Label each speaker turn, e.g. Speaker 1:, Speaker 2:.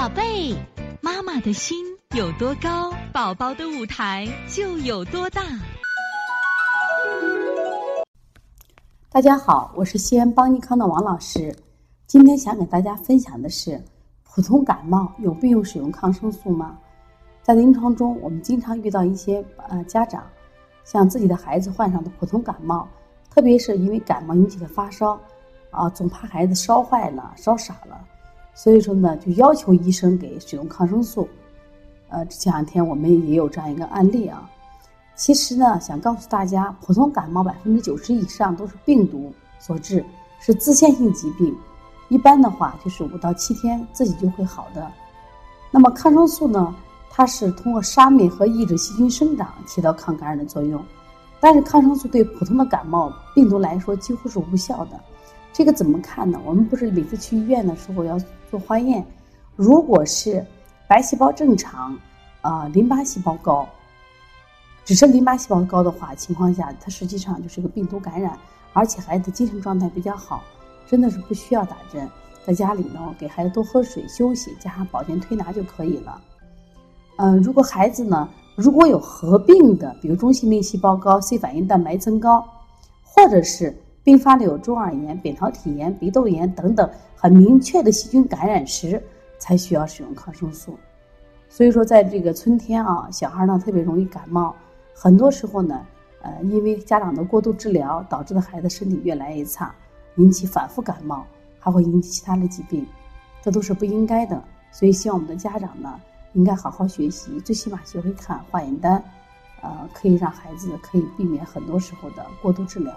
Speaker 1: 宝贝，妈妈的心有多高，宝宝的舞台就有多大。
Speaker 2: 大家好，我是西安邦尼康的王老师。今天想给大家分享的是，普通感冒有必要使用抗生素吗？在临床中，我们经常遇到一些呃家长，像自己的孩子患上的普通感冒，特别是因为感冒引起的发烧，啊，总怕孩子烧坏了、烧傻了。所以说呢，就要求医生给使用抗生素。呃，这两天我们也有这样一个案例啊。其实呢，想告诉大家，普通感冒百分之九十以上都是病毒所致，是自限性疾病。一般的话，就是五到七天自己就会好的。那么抗生素呢，它是通过杀灭和抑制细菌生长，起到抗感染的作用。但是抗生素对普通的感冒病毒来说几乎是无效的。这个怎么看呢？我们不是每次去医院的时候要做化验，如果是白细胞正常，啊，淋巴细胞高，只是淋巴细胞高的话情况下，它实际上就是个病毒感染，而且孩子精神状态比较好，真的是不需要打针，在家里呢给孩子多喝水、休息，加上保健推拿就可以了。嗯，如果孩子呢如果有合并的，比如中性粒细胞高、C 反应蛋白增高，或者是。并发的有中耳炎、扁桃体炎、鼻窦炎等等很明确的细菌感染时，才需要使用抗生素。所以说，在这个春天啊，小孩呢特别容易感冒，很多时候呢，呃，因为家长的过度治疗，导致的孩子身体越来越差，引起反复感冒，还会引起其他的疾病，这都是不应该的。所以，希望我们的家长呢，应该好好学习，最起码学会看化验单，呃，可以让孩子可以避免很多时候的过度治疗。